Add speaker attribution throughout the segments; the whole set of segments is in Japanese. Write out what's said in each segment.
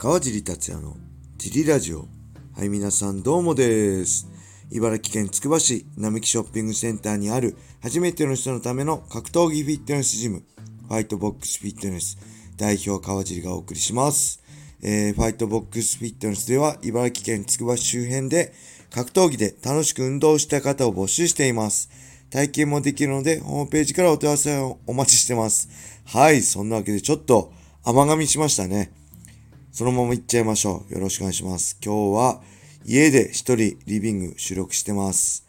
Speaker 1: 川尻達也のジリラジオ。はい、皆さんどうもです。茨城県つくば市並木ショッピングセンターにある初めての人のための格闘技フィットネスジム、ファイトボックスフィットネス代表川尻がお送りします。えー、ファイトボックスフィットネスでは茨城県つくば市周辺で格闘技で楽しく運動した方を募集しています。体験もできるので、ホームページからお問い合わせをお待ちしてます。はい、そんなわけでちょっと甘噛みしましたね。そのまま行っちゃいましょう。よろしくお願いします。今日は家で一人リビング収録してます。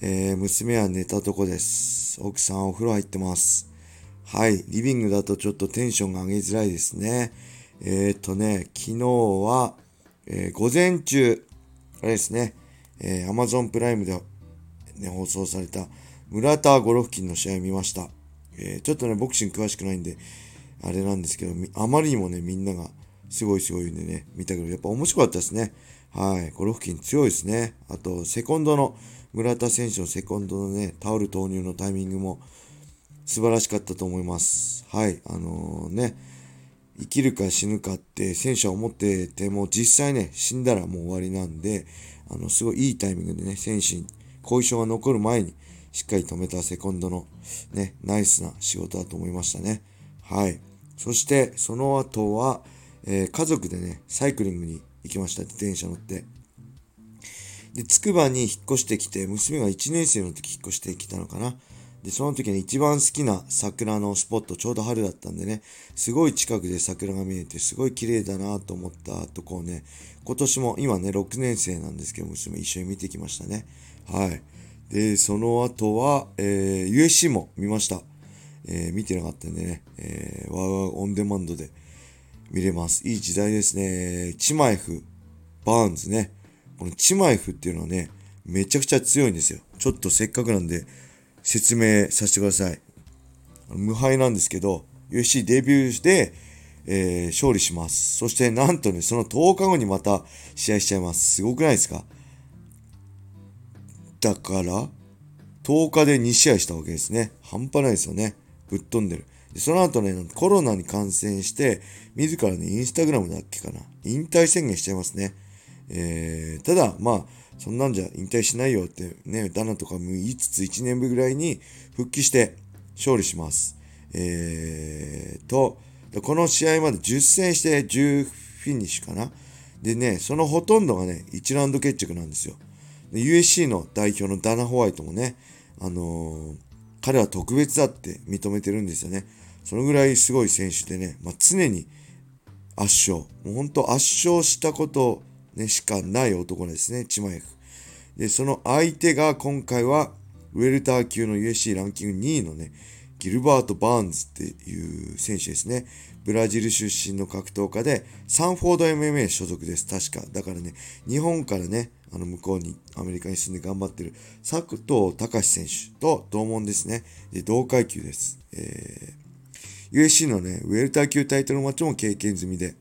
Speaker 1: えー、娘は寝たとこです。奥さんお風呂入ってます。はい、リビングだとちょっとテンションが上げづらいですね。えー、っとね、昨日は、えー午前中、あれですね、えー、Amazon プライムで、ね、放送された村田ゴロフキンの試合見ました。えーちょっとね、ボクシング詳しくないんで、あれなんですけど、あまりにもね、みんながすごいすごいんでね、見たけど、やっぱ面白かったですね。はい。ゴロフキン強いですね。あと、セコンドの、村田選手のセコンドのね、タオル投入のタイミングも素晴らしかったと思います。はい。あのね、生きるか死ぬかって選手は思ってても、実際ね、死んだらもう終わりなんで、あの、すごいいいタイミングでね、選手に後遺症が残る前に、しっかり止めたセコンドのね、ナイスな仕事だと思いましたね。はい。そして、その後は、えー家族でね、サイクリングに行きました。自転車乗って。で、つくばに引っ越してきて、娘が1年生の時引っ越してきたのかな。で、その時に一番好きな桜のスポット、ちょうど春だったんでね、すごい近くで桜が見えて、すごい綺麗だなと思ったとこをね、今年も、今ね、6年生なんですけど、娘一緒に見てきましたね。はい。で、その後は、えー USC も見ました。えー見てなかったんでね、えー、ワーワーオンデマンドで見れます。いい時代ですね。チマエフ、バーンズね。このチマエフっていうのはね、めちゃくちゃ強いんですよ。ちょっとせっかくなんで説明させてください。無敗なんですけど、UFC デビューして、えー勝利します。そしてなんとね、その10日後にまた試合しちゃいます。すごくないですか？だから、10日で2試合したわけですね。半端ないですよね。ぶっ飛んでる。その後ね、コロナに感染して、自らね、インスタグラムだっけかな。引退宣言しちゃいますね。えー、ただ、まあ、そんなんじゃ引退しないよってね、ダナとかも言いつつ1年ぶぐらいに復帰して勝利します。えーと、この試合まで10戦して10フィニッシュかな。でね、そのほとんどがね、1ラウンド決着なんですよ。USC の代表のダナ・ホワイトもね、あのー彼は特別だって認めてるんですよね。そのぐらいすごい選手でね、まあ、常に圧勝。もう本当圧勝したこと、しかない男ですね、チマエフ。で、その相手が今回は、ウェルター級の USC ランキング2位のね、ギルバート・バーンズっていう選手ですね。ブラジル出身の格闘家で、サンフォード MMA 所属です、確か。だからね、日本からね、あの向こうに、アメリカに住んで頑張ってる佐藤隆選手と同門ですね。で、同階級です。えー、USC のね、ウェルター級タイトルマッチも経験済みで、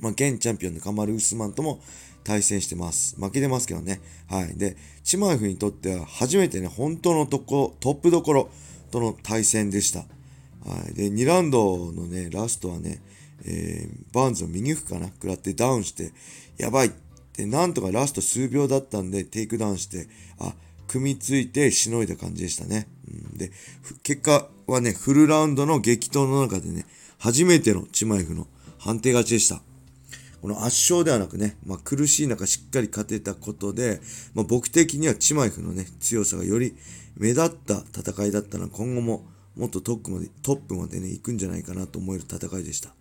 Speaker 1: まあ、現チャンピオンのカマル・ウスマンとも対戦してます。負けてますけどね。はい。で、チマエフにとっては初めてね、本当のとこ、トップどころとの対戦でした。はい。で、2ラウンドのね、ラストはね、えーバーンズの右フックかな？食らってダウンして、やばいで、なんとかラスト数秒だったんで、テイクダウンして、あ、組みついてしのいだ感じでしたね。うん、で、結果はね、フルラウンドの激闘の中でね、初めてのチマエフの判定勝ちでした。この圧勝ではなくね、まあ、苦しい中しっかり勝てたことで、まあ、僕的にはチマイフのね、強さがより目立った戦いだったのは今後ももっとトップまで、トップまでね、行くんじゃないかなと思える戦いでした。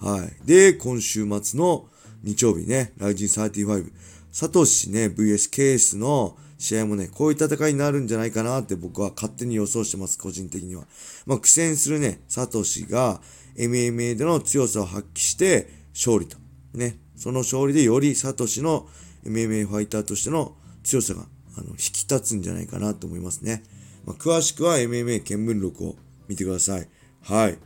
Speaker 1: はい。で、今週末の日曜日ね、ライジン35、サトシね、VS ケースの試合もね、こういう戦いになるんじゃないかなって僕は勝手に予想してます、個人的には。まあ、苦戦するね、サトシが MMA での強さを発揮して勝利と。ね、その勝利でよりサトシの MMA ファイターとしての強さがあの引き立つんじゃないかなと思いますね。まあ、詳しくは MMA 見聞録を見てください。はい。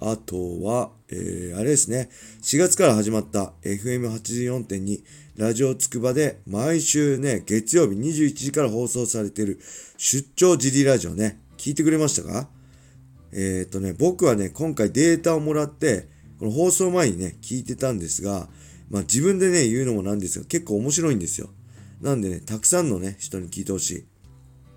Speaker 1: あとは、えー、あれですね。4月から始まった FM84.2 ラジオつくばで毎週ね、月曜日21時から放送されている出張ジリラジオね。聞いてくれましたか？えっ、とね、僕はね、今回データをもらって、この放送前にね、聞いてたんですが、まあ自分でね、言うのもなんですが、結構面白いんですよ。なんでね、たくさんのね、人に聞いてほしい。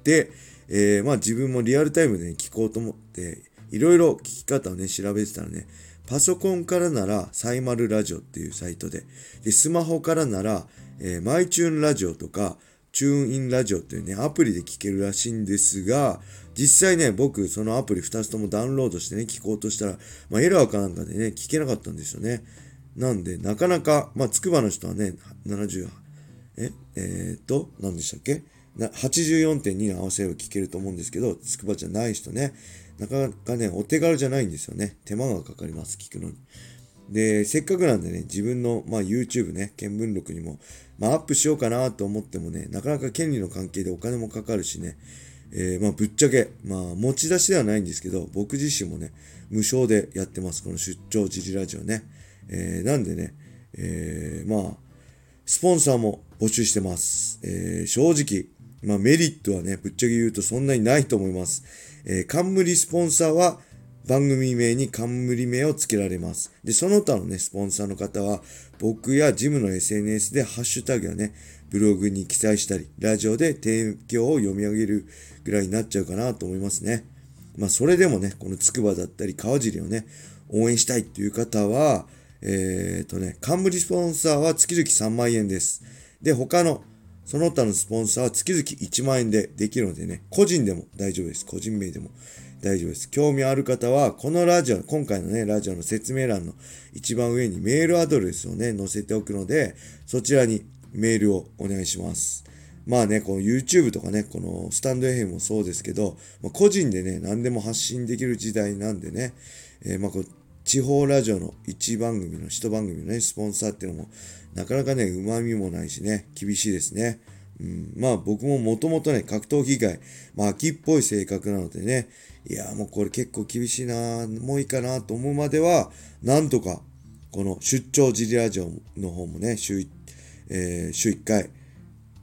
Speaker 1: で、えー、まあ自分もリアルタイムで、ね、聞こうと思って、いろいろ聞き方をね、調べてたらね、パソコンからなら、サイマルラジオっていうサイトで、で、スマホからなら、えー、マイチューンラジオとか、チューンインラジオっていうね、アプリで聞けるらしいんですが、実際ね、僕、そのアプリ2つともダウンロードしてね、聞こうとしたら、まあ、エラーかなんかでね、聞けなかったんですよね。なんで、なかなか、まあ、つくばの人はね、70、え、えー、っと、何でしたっけ？84.2に合わせれば聞けると思うんですけど、つくばじゃない人ね、なかなかね、お手軽じゃないんですよね。手間がかかります、聞くのに。で、せっかくなんでね、自分の、まあ、YouTube ね、見聞録にも、まあ、アップしようかなと思ってもね、なかなか権利の関係でお金もかかるしね、えー、まあ、ぶっちゃけ、まあ、持ち出しではないんですけど、僕自身もね、無償でやってます。この出張自治ラジオね。えー、なんでね、えー、まあ、スポンサーも募集してます。えー、正直、まあ、メリットはね、ぶっちゃけ言うとそんなにないと思います。えー、冠スポンサーは、番組名に冠名を付けられます。で、その他のね、スポンサーの方は、僕やジムの SNS でハッシュタグやね、ブログに記載したり、ラジオで提供を読み上げるぐらいになっちゃうかなと思いますね。まあ、それでもね、このつくばだったり川尻をね、応援したいっていう方は、えっ、ー、とね、冠スポンサーは月々3万円です。で、他の、その他のスポンサーは月々1万円でできるのでね、個人でも大丈夫です。個人名でも大丈夫です。興味ある方は、このラジオ、今回のね、ラジオの説明欄の一番上にメールアドレスをね、載せておくので、そちらにメールをお願いします。まあね、この YouTube とかね、このスタンド FM もそうですけど、個人でね、何でも発信できる時代なんでね、えー、まあこ地方ラジオの1番組の1番組のね、スポンサーっていうのも、なかなかね、旨味もないしね、厳しいですね。うん、まあ僕ももともとね、格闘技界、まあ秋っぽい性格なのでね、いや、もうこれ結構厳しいな、もういいかなと思うまでは、なんとか、この出張ジリラジオの方もね、週,、えー、週1回、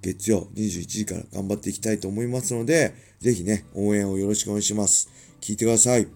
Speaker 1: 月曜21時から頑張っていきたいと思いますので、ぜひね、応援をよろしくお願いします。聞いてください。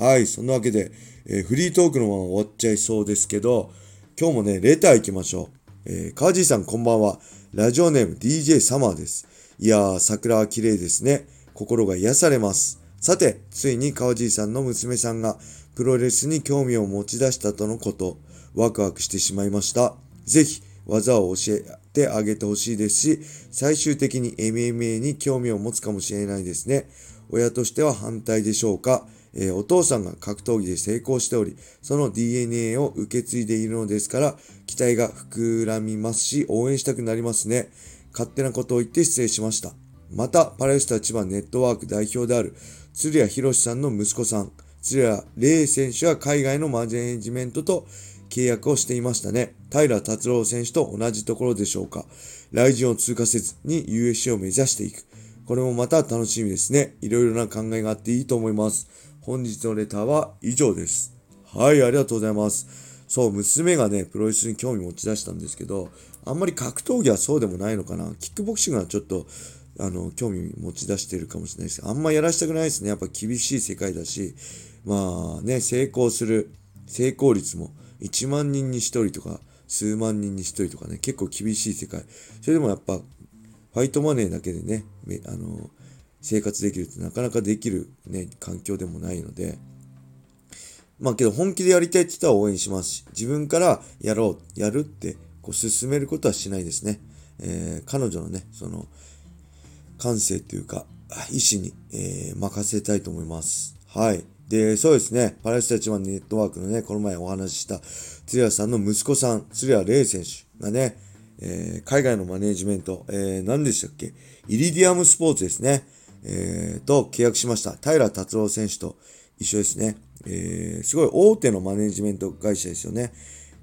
Speaker 1: はい、そんなわけで、えー、フリートークのまま終わっちゃいそうですけど、今日もね、レター行きましょう。えー、川地さんこんばんは。ラジオネーム DJ サマーです。いやー、桜は綺麗ですね。心が癒されます。さて、ついに川地さんの娘さんがプロレスに興味を持ち出したとのこと、ワクワクしてしまいました。ぜひ、技を教えてあげてほしいですし、最終的に MMA に興味を持つかもしれないですね。親としては反対でしょうか？えー、お父さんが格闘技で成功しており、その DNA を受け継いでいるのですから、期待が膨らみますし、応援したくなりますね。勝手なことを言って失礼しました。また、パレスタ千葉ネットワーク代表である鶴谷博さんの息子さん、鶴谷玲選手は海外のマネジメントと契約をしていましたね。平達郎選手と同じところでしょうか。来陣を通過せずに USC を目指していく。これもまた楽しみですね。いろいろな考えがあっていいと思います。本日のレターは以上です。はい、ありがとうございます。そう、娘がね、プロレスに興味持ち出したんですけど、あんまり格闘技はそうでもないのかな。キックボクシングはちょっとあの、興味持ち出してるかもしれないですあんまやらしたくないですね。やっぱ厳しい世界だし、まあね、成功する、成功率も1万人に1人とか、数万人に1人とかね、結構厳しい世界。それでもやっぱ、ファイトマネーだけでね、あの、生活できるってなかなかできるね、環境でもないので、まあけど本気でやりたいって人は応援しますし、自分からやろう、やるってこう進めることはしないですね。えー、彼女のね、その、感性というか、意志に、えー、任せたいと思います。はい。で、そうですね。パレスタ一番ネットワークのね、この前お話しした鶴谷さんの息子さん、鶴谷玲選手がね、えー、海外のマネージメント、えー、何でしたっけ？イリディアムスポーツですね。えー、と契約しました。平達郎選手と一緒ですね。えー、すごい大手のマネジメント会社ですよね。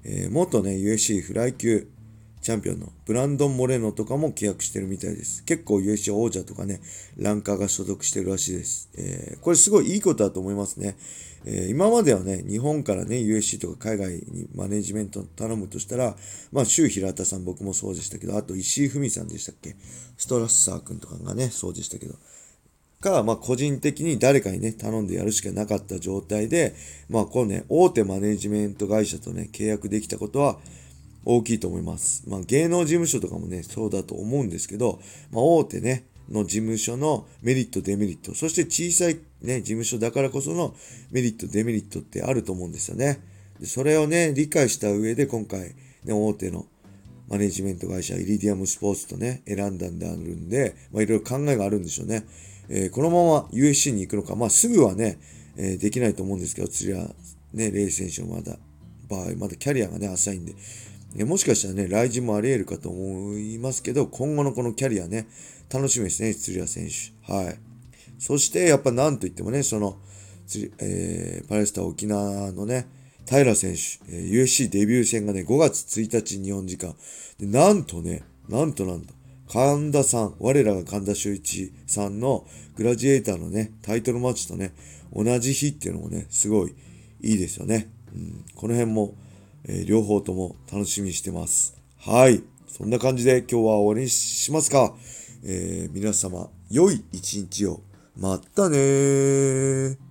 Speaker 1: えー、元ね、USC フライ級チャンピオンのブランドン・モレノとかも契約してるみたいです。結構 USC 王者とかね、ランカーが所属してるらしいです。えー、これすごいいいことだと思いますね。えー、今まではね、日本からね、USC とか海外にマネジメント頼むとしたら、まあ、周平田さん僕もそうでしたけど、あと石井文さんでしたっけ？ストラッサー君とかがね、そうでしたけど、か、まあ、個人的に誰かにね、頼んでやるしかなかった状態で、まあ、このね、大手マネジメント会社とね、契約できたことは大きいと思います。まあ、芸能事務所とかもね、そうだと思うんですけど、まあ、大手ね、の事務所のメリット、デメリット、そして小さいね、事務所だからこそのメリット、デメリットってあると思うんですよね。でそれをね、理解した上で今回、ね、大手のマネジメント会社イリディアムスポーツとね、選んだんであるんで、まあ、いろいろ考えがあるんでしょうね。えー、このまま USC に行くのか、まあ、すぐはね、えー、できないと思うんですけど、釣りはね、レイ選手のまだ、場合、まだキャリアがね、浅いんで、えー、もしかしたらね、来日もあり得るかと思いますけど、今後のこのキャリアね、楽しみですね、釣り屋選手。はい。そして、やっぱなんといってもね、その、えー、パレスタ沖縄のね、平選手、えー、USC デビュー戦がね、5月1日日本時間。で、なんとね、なんとなんと、神田さん、我らが神田修一さんのグラジエーターのね、タイトルマッチとね、同じ日っていうのもね、すごいいいですよね。うん、この辺も、えー、両方とも楽しみにしてます。はい。そんな感じで今日は終わりにしますか。えー、皆様、良い一日を。またねー。